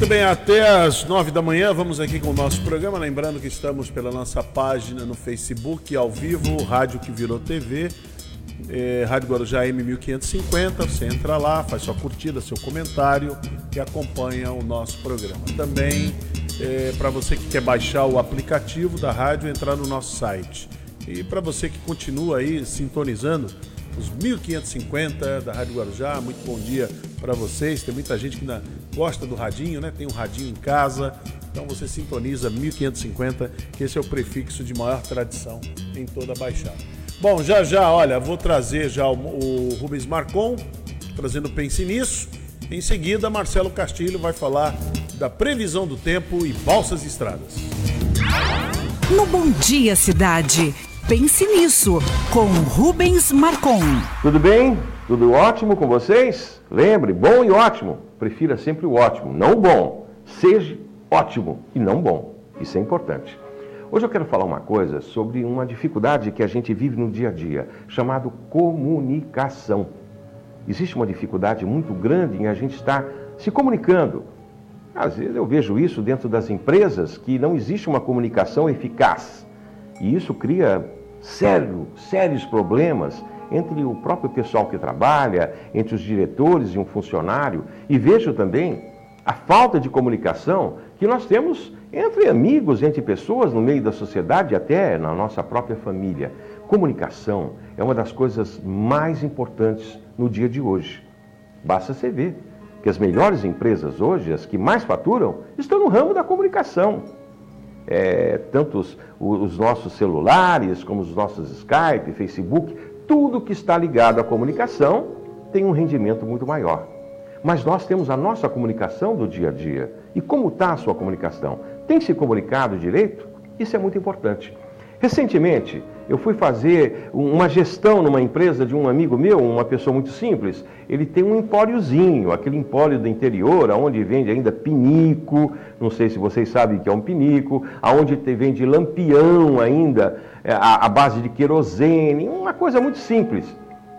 Muito bem, até às nove da manhã vamos aqui com o nosso programa. Lembrando que estamos pela nossa página no Facebook, ao vivo, Rádio que virou TV, é, Rádio Guarujá M1550. Você entra lá, faz sua curtida, seu comentário e acompanha o nosso programa. Também, é, para você que quer baixar o aplicativo da rádio, entrar no nosso site e para você que continua aí sintonizando os 1550 da Rádio Guarujá, muito bom dia para vocês. Tem muita gente que ainda gosta do radinho, né? Tem um radinho em casa. Então você sintoniza 1550, que esse é o prefixo de maior tradição em toda a Baixada. Bom, já já, olha, vou trazer já o, o Rubens Marcon, trazendo Pense Nisso. Em seguida, Marcelo Castilho vai falar da previsão do tempo e balsas e estradas. No Bom Dia Cidade, Pense Nisso, com Rubens Marcon. Tudo bem? Tudo ótimo com vocês? Lembre, bom e ótimo. Prefira sempre o ótimo, não o bom. Seja ótimo e não bom. Isso é importante. Hoje eu quero falar uma coisa sobre uma dificuldade que a gente vive no dia a dia, chamado comunicação. Existe uma dificuldade muito grande em a gente estar se comunicando. Às vezes eu vejo isso dentro das empresas que não existe uma comunicação eficaz. E isso cria sério, sérios problemas entre o próprio pessoal que trabalha, entre os diretores e um funcionário. E vejo também a falta de comunicação que nós temos entre amigos, entre pessoas no meio da sociedade, até na nossa própria família. Comunicação é uma das coisas mais importantes no dia de hoje. Basta você ver que as melhores empresas hoje, as que mais faturam, estão no ramo da comunicação é, tanto os, os nossos celulares, como os nossos Skype, Facebook, tudo que está ligado à comunicação tem um rendimento muito maior. Mas nós temos a nossa comunicação do dia a dia. E como está a sua comunicação? Tem se comunicado direito? Isso é muito importante. Recentemente, eu fui fazer uma gestão numa empresa de um amigo meu, uma pessoa muito simples. Ele tem um empóriozinho, aquele empório do interior, onde vende ainda pinico, não sei se vocês sabem o que é um pinico, aonde vende lampião ainda, é, a, base de querosene, uma coisa muito simples.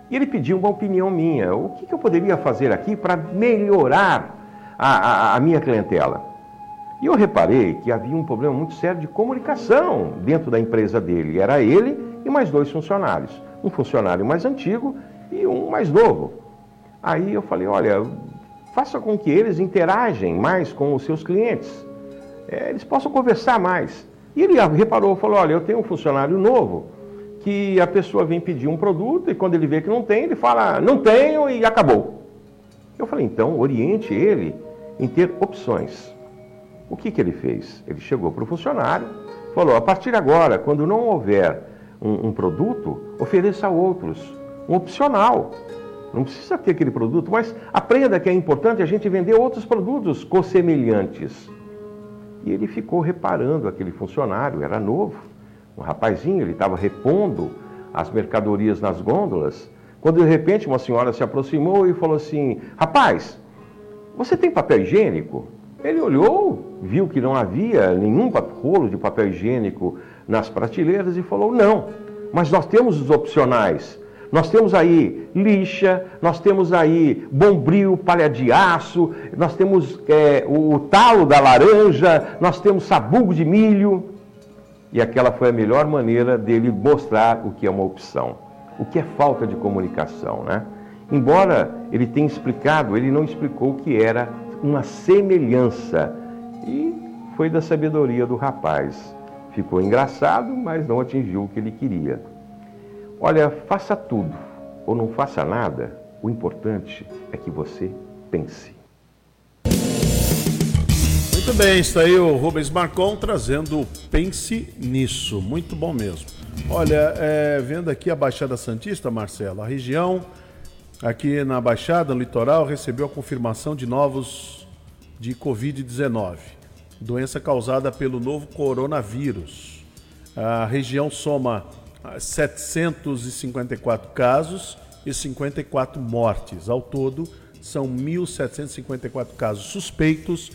E ele pediu uma opinião minha. O que, que eu poderia fazer aqui para melhorar a, a, a minha clientela? E eu reparei que havia um problema muito sério de comunicação dentro da empresa dele. Era ele e mais dois funcionários. Um funcionário mais antigo e um mais novo. Aí eu falei, olha, faça com que eles interagem mais com os seus clientes. É, eles possam conversar mais. E ele reparou, falou, olha, eu tenho um funcionário novo que a pessoa vem pedir um produto e quando ele vê que não tem, ele fala, não tenho e acabou. Eu falei, então, oriente ele em ter opções. O que, que ele fez? Ele chegou para o funcionário, falou: a partir de agora, quando não houver um, um produto, ofereça outros, um opcional. Não precisa ter aquele produto, mas aprenda que é importante a gente vender outros produtos semelhantes. E ele ficou reparando aquele funcionário, era novo, um rapazinho, ele estava repondo as mercadorias nas gôndolas, quando de repente uma senhora se aproximou e falou assim: Rapaz, você tem papel higiênico? Ele olhou, viu que não havia nenhum rolo de papel higiênico nas prateleiras e falou: não, mas nós temos os opcionais. Nós temos aí lixa, nós temos aí bombril, palha de aço, nós temos é, o, talo da laranja, nós temos sabugo de milho. E aquela foi a melhor maneira dele mostrar o que é uma opção, o que é falta de comunicação, né? Embora ele tenha explicado, ele não explicou o que era uma semelhança. E foi da sabedoria do rapaz. Ficou engraçado, mas não atingiu o que ele queria. Olha, faça tudo ou não faça nada, o importante é que você pense. Muito bem, está aí o Rubens Marcon trazendo Pense Nisso. Muito bom mesmo. Olha, é, vendo aqui a Baixada Santista, Marcelo, a região aqui na Baixada, no litoral, recebeu a confirmação de novos de Covid-19, doença causada pelo novo coronavírus. A região soma 754 casos e 54 mortes. Ao todo, são 1.754 casos suspeitos,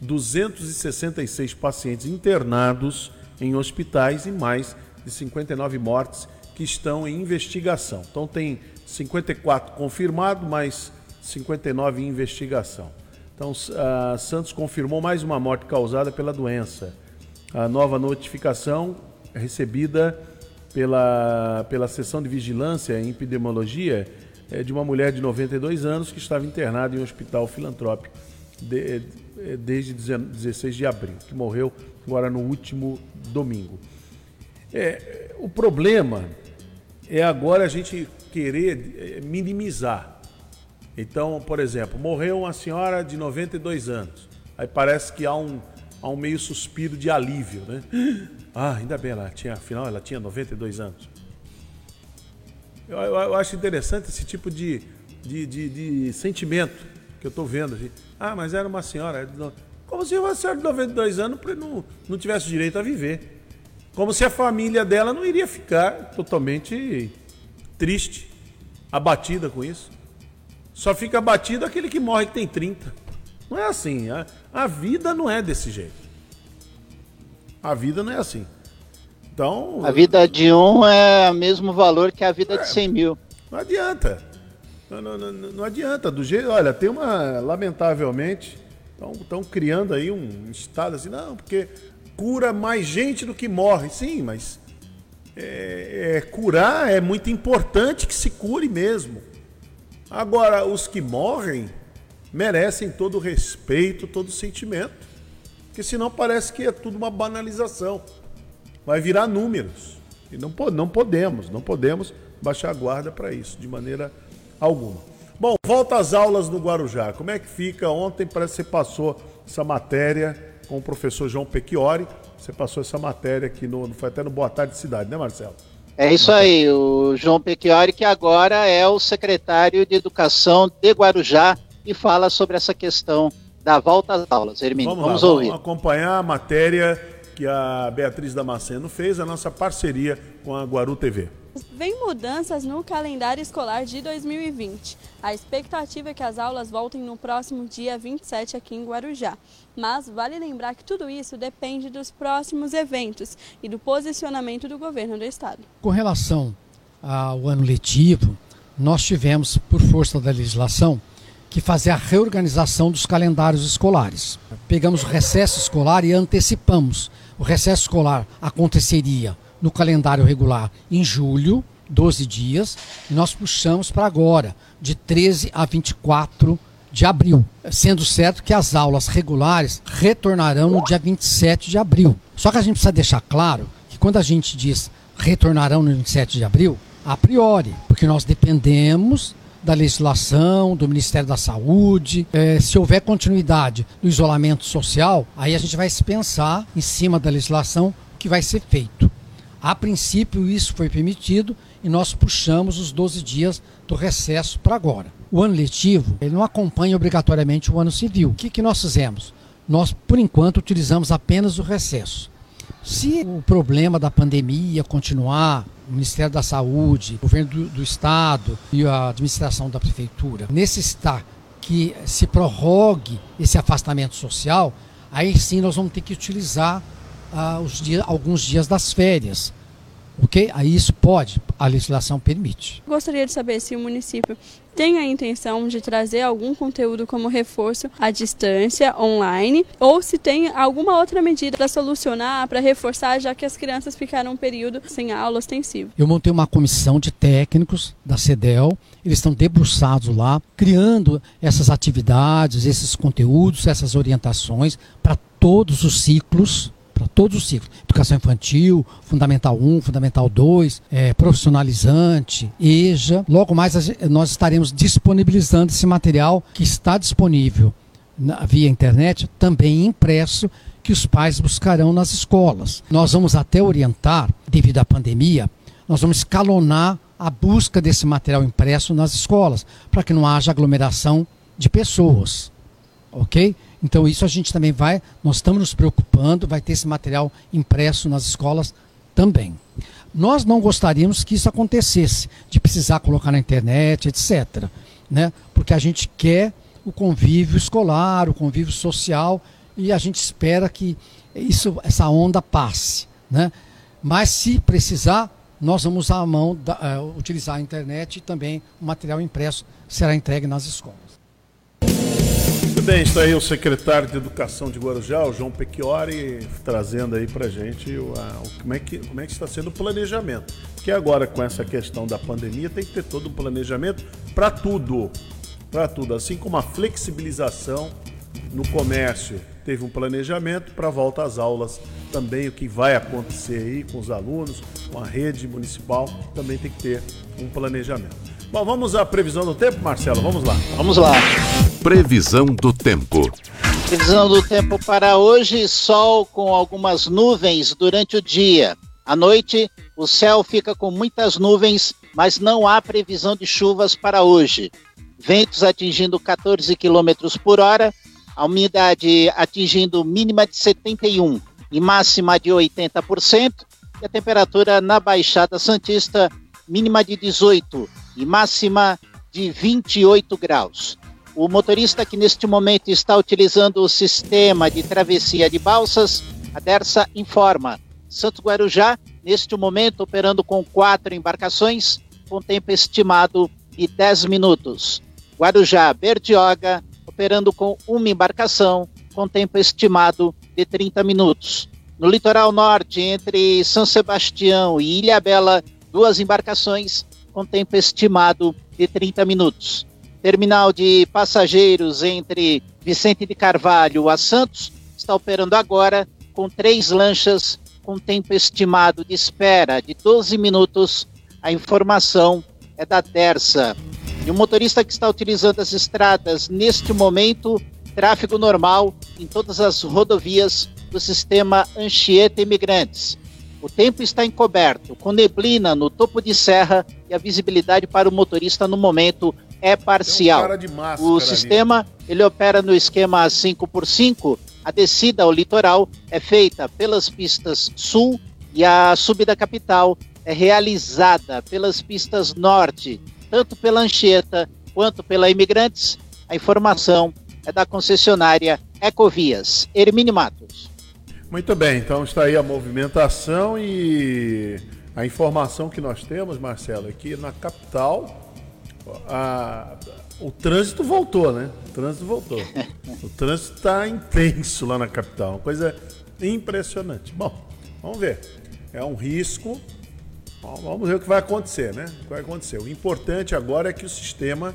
266 pacientes internados em hospitais e mais de 59 mortes que estão em investigação. Então, tem 54 confirmado, mais 59 em investigação. Então, uh, Santos confirmou mais uma morte causada pela doença. A nova notificação recebida pela, pela seção de vigilância em epidemiologia é de uma mulher de 92 anos que estava internada em um hospital filantrópico de, desde 16 de abril, que morreu agora no último domingo. É, o problema é agora a gente querer é, minimizar. Então, por exemplo, morreu uma senhora de 92 anos. Aí parece que há um, há um meio suspiro de alívio, né? Ah, ainda bem, ela tinha, afinal, ela tinha 92 anos. Eu, eu, eu acho interessante esse tipo de, de, de, de sentimento que eu estou vendo. Ah, mas era uma senhora. Como se uma senhora de 92 anos não, não tivesse direito a viver. Como se a família dela não iria ficar totalmente triste, abatida com isso. Só fica abatido aquele que morre que tem 30. Não é assim. A, a vida não é desse jeito. A vida não é assim. Então. A vida de um é o mesmo valor que a vida é, de 100 mil. Não adianta. Não, não, não, não, adianta. Do jeito. Olha, tem uma. Lamentavelmente. Estão criando aí um estado assim, não, porque cura mais gente do que morre. Sim, mas é, é, curar é muito importante que se cure mesmo. Agora, os que morrem merecem todo o respeito, todo o sentimento. Porque senão parece que é tudo uma banalização. Vai virar números. E não, não podemos, não podemos baixar a guarda para isso, de maneira alguma. Bom, volta às aulas no Guarujá. Como é que fica? Ontem parece que você passou essa matéria com o professor João Pecchiori. Você passou essa matéria aqui no, foi até no Boa Tarde Cidade, né, Marcelo? É isso aí, o João Pecchiori, que agora é o secretário de Educação de Guarujá e fala sobre essa questão da volta às aulas. Hermínio, vamos, vamos lá, ouvir. Vamos acompanhar a matéria que a Beatriz Damasceno fez, a nossa parceria com a Guaru TV. Vem mudanças no calendário escolar de 2020. A expectativa é que as aulas voltem no próximo dia 27 aqui em Guarujá. Mas vale lembrar que tudo isso depende dos próximos eventos e do posicionamento do governo do estado. Com relação ao ano letivo, nós tivemos, por força da legislação, que fazer a reorganização dos calendários escolares. Pegamos o recesso escolar e antecipamos. O recesso escolar aconteceria no calendário regular em julho, 12 dias, e nós puxamos para agora, de 13 a 24 de abril, sendo certo que as aulas regulares retornarão no dia 27 de abril. Só que a gente precisa deixar claro que quando a gente diz retornarão no 27 de abril, a priori, porque nós dependemos da legislação, do Ministério da Saúde. É, se houver continuidade do isolamento social, aí a gente vai se pensar em cima da legislação o que vai ser feito. A princípio, isso foi permitido e nós puxamos os 12 dias do recesso para agora. O ano letivo ele não acompanha obrigatoriamente o ano civil. O que, que nós fizemos? Nós, por enquanto, utilizamos apenas o recesso. Se o problema da pandemia continuar, o Ministério da Saúde, o governo do, do Estado e a administração da Prefeitura necessitar que se prorrogue esse afastamento social, aí sim nós vamos ter que utilizar ah, dias, alguns dias das férias. Ok? Aí isso pode, a legislação permite. Gostaria de saber se o município tem a intenção de trazer algum conteúdo como reforço à distância, online, ou se tem alguma outra medida para solucionar, para reforçar, já que as crianças ficaram um período sem aula ostensiva. Eu montei uma comissão de técnicos da CEDEL, eles estão debruçados lá, criando essas atividades, esses conteúdos, essas orientações para todos os ciclos para todos os ciclos. Educação infantil, Fundamental 1, Fundamental 2, é, profissionalizante, EJA. Logo mais nós estaremos disponibilizando esse material que está disponível na, via internet, também impresso, que os pais buscarão nas escolas. Nós vamos até orientar, devido à pandemia, nós vamos escalonar a busca desse material impresso nas escolas, para que não haja aglomeração de pessoas. Ok? Então isso a gente também vai, nós estamos nos preocupando, vai ter esse material impresso nas escolas também. Nós não gostaríamos que isso acontecesse, de precisar colocar na internet, etc. Né? Porque a gente quer o convívio escolar, o convívio social, e a gente espera que isso, essa onda passe. Né? Mas se precisar, nós vamos a mão, da, uh, utilizar a internet e também o material impresso será entregue nas escolas bem, está aí o secretário de Educação de Guarujá, o João Pecchiori, trazendo aí para gente o, a, o, como, é que, como é que está sendo o planejamento. Porque agora, com essa questão da pandemia, tem que ter todo um planejamento para tudo. Para tudo. Assim como a flexibilização no comércio teve um planejamento para volta às aulas também o que vai acontecer aí com os alunos, com a rede municipal, também tem que ter um planejamento. Bom, vamos à previsão do tempo, Marcelo, vamos lá. Vamos lá. Previsão do tempo. Previsão do tempo para hoje: sol com algumas nuvens durante o dia. À noite, o céu fica com muitas nuvens, mas não há previsão de chuvas para hoje. Ventos atingindo 14 km por hora, a umidade atingindo mínima de 71 e máxima de 80%, e a temperatura na Baixada Santista mínima de 18 e máxima de 28 graus. O motorista que neste momento está utilizando o sistema de travessia de balsas, a Dersa informa. Santo Guarujá, neste momento, operando com quatro embarcações, com tempo estimado de 10 minutos. Guarujá, Berdioga, operando com uma embarcação, com tempo estimado de 30 minutos. No litoral norte, entre São Sebastião e Ilha Bela, duas embarcações, com tempo estimado de 30 minutos. Terminal de passageiros entre Vicente de Carvalho a Santos está operando agora com três lanchas com tempo estimado de espera de 12 minutos. A informação é da Terça. E o motorista que está utilizando as estradas neste momento, tráfego normal em todas as rodovias do sistema Anchieta Imigrantes. O tempo está encoberto, com neblina no topo de serra e a visibilidade para o motorista no momento é parcial. Um o sistema ele opera no esquema 5x5 A descida ao litoral é feita pelas pistas sul e a subida capital é realizada pelas pistas norte, tanto pela Anchieta quanto pela Imigrantes. A informação é da concessionária Ecovias. Hermínio Matos. Muito bem, então está aí a movimentação e a informação que nós temos, Marcelo, aqui na capital, a, o trânsito voltou, né? O trânsito voltou. O trânsito está intenso lá na capital, uma coisa impressionante. Bom, vamos ver. É um risco. Vamos ver o que vai acontecer, né? O que vai acontecer. O importante agora é que o sistema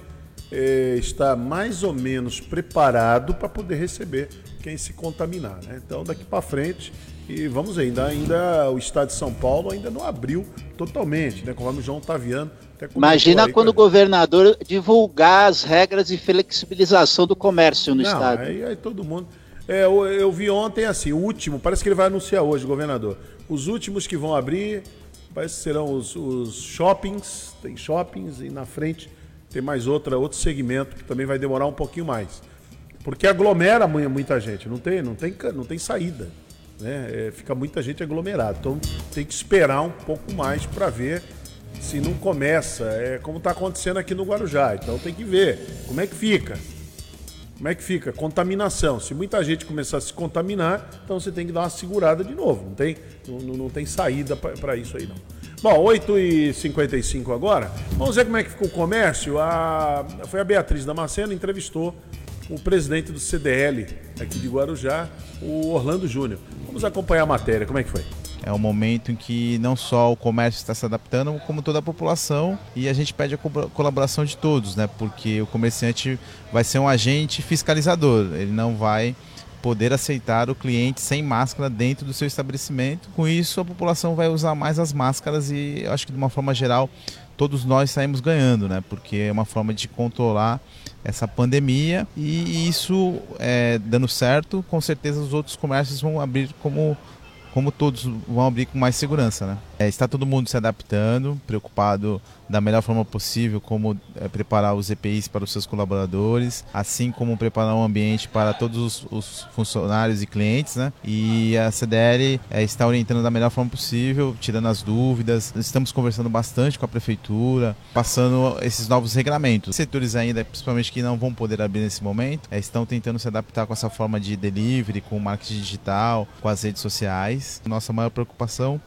eh, está mais ou menos preparado para poder receber quem se contaminar, né? Então daqui para frente e vamos ver, ainda, ainda o estado de São Paulo ainda não abriu totalmente, né? Conforme o João Taviano Imagina aí, quando o governador divulgar as regras de flexibilização do comércio no não, estado. Aí, aí todo mundo. É, eu, eu, vi ontem assim, o último, parece que ele vai anunciar hoje, governador. Os últimos que vão abrir, parece que serão os, os shoppings, tem shoppings e na frente tem mais outra, outro segmento que também vai demorar um pouquinho mais. Porque aglomera muita gente, não tem, não tem, não tem saída. Né? É, fica muita gente aglomerada. Então tem que esperar um pouco mais para ver se não começa. É como está acontecendo aqui no Guarujá. Então tem que ver como é que fica. Como é que fica? Contaminação. Se muita gente começar a se contaminar, então você tem que dar uma segurada de novo. Não tem, não, não tem saída para isso aí, não. Bom, 8h55 agora. Vamos ver como é que ficou o comércio. A, foi a Beatriz Damasceno, entrevistou o presidente do CDL aqui de Guarujá, o Orlando Júnior. Vamos acompanhar a matéria. Como é que foi? É um momento em que não só o comércio está se adaptando, como toda a população, e a gente pede a colaboração de todos, né? Porque o comerciante vai ser um agente fiscalizador, ele não vai poder aceitar o cliente sem máscara dentro do seu estabelecimento. Com isso, a população vai usar mais as máscaras e acho que de uma forma geral todos nós saímos ganhando, né? Porque é uma forma de controlar essa pandemia e isso é, dando certo, com certeza os outros comércios vão abrir como como todos vão abrir com mais segurança, né? É, está todo mundo se adaptando, preocupado da melhor forma possível como é, preparar os EPIs para os seus colaboradores, assim como preparar um ambiente para todos os, os funcionários e clientes, né? E a CDL é, está orientando da melhor forma possível, tirando as dúvidas. Estamos conversando bastante com a prefeitura, passando esses novos regramentos. Setores ainda, principalmente que não vão poder abrir nesse momento, é, estão tentando se adaptar com essa forma de delivery, com marketing digital, com as redes sociais. Nossa maior preocupação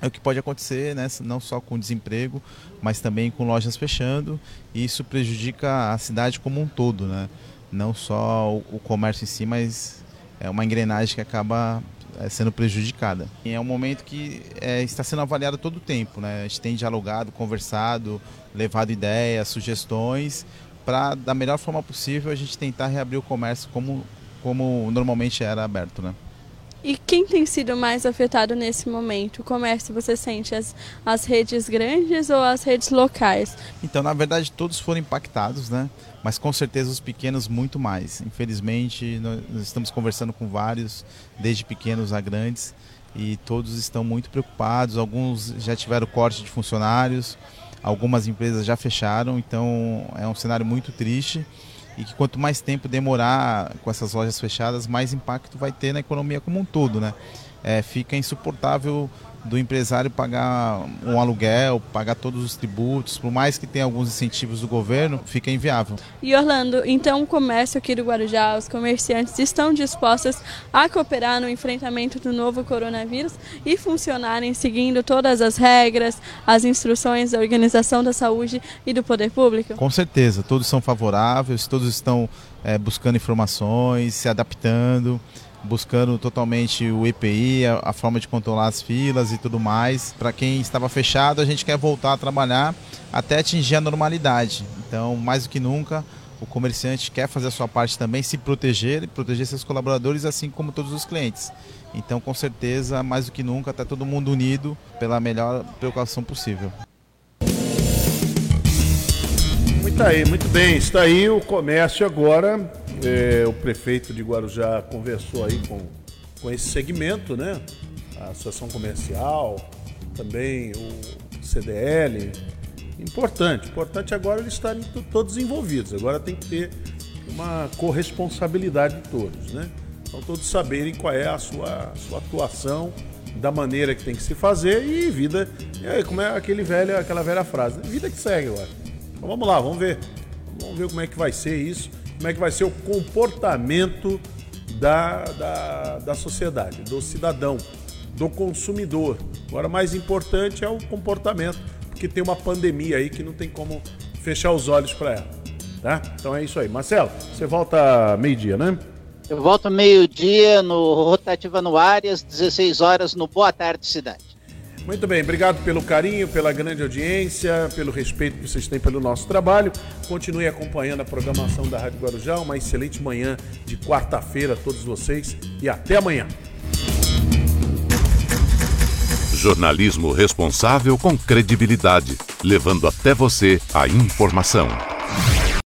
é o que pode acontecer, né? não só com desemprego, mas também com lojas fechando. E isso prejudica a cidade como um todo, né? não só o, comércio em si, mas é uma engrenagem que acaba é, sendo prejudicada. E é um momento que é, está sendo avaliado todo o tempo. Né? A gente tem dialogado, conversado, levado ideias, sugestões, para, da melhor forma possível, a gente tentar reabrir o comércio como, como normalmente era aberto. Né? E quem tem sido mais afetado nesse momento? O comércio, você sente as, as redes grandes ou as redes locais? Então, na verdade, todos foram impactados, né? Mas com certeza os pequenos muito mais. Infelizmente, nós estamos conversando com vários, desde pequenos a grandes, e todos estão muito preocupados. Alguns já tiveram corte de funcionários, algumas empresas já fecharam, então é um cenário muito triste e que quanto mais tempo demorar com essas lojas fechadas, mais impacto vai ter na economia como um todo, né? É, fica insuportável do empresário pagar um aluguel, pagar todos os tributos, por mais que tenha alguns incentivos do governo, fica inviável. E Orlando, então o comércio aqui do Guarujá, os comerciantes estão dispostos a cooperar no enfrentamento do novo coronavírus e funcionarem seguindo todas as regras, as instruções da Organização da Saúde e do Poder Público? Com certeza, todos são favoráveis, todos estão é, buscando informações, se adaptando buscando totalmente o EPI, a, a, forma de controlar as filas e tudo mais. Para quem estava fechado, a gente quer voltar a trabalhar até atingir a normalidade. Então, mais do que nunca, o comerciante quer fazer a sua parte também, se proteger e proteger seus colaboradores, assim como todos os clientes. Então, com certeza, mais do que nunca, está todo mundo unido pela melhor precaução possível. Muito aí, muito bem. Está aí o comércio agora é, o prefeito de Guarujá conversou aí com, com esse segmento, né? A Associação Comercial, também o CDL. Importante, importante agora eles estarem todos envolvidos. Agora tem que ter uma corresponsabilidade de todos, né? Então todos saberem qual é a sua, sua atuação, da maneira que tem que se fazer e vida, é, como é aquele velho, aquela velha frase, né? vida que segue agora. Então vamos lá, vamos ver. Vamos ver como é que vai ser isso, como é que vai ser o comportamento da, da, da sociedade, do cidadão, do consumidor. Agora, mais importante é o comportamento, porque tem uma pandemia aí que não tem como fechar os olhos para ela. Tá? Então é isso aí. Marcelo, você volta meio-dia, né? Eu volto meio-dia no Rotativa no ar às 16 horas no Boa Tarde Cidade. Muito bem, obrigado pelo carinho, pela grande audiência, pelo respeito que vocês têm pelo nosso trabalho. Continue acompanhando a programação da Rádio Guarujá. Uma excelente manhã de quarta-feira a todos vocês e até amanhã. Jornalismo responsável com credibilidade, levando até você a informação.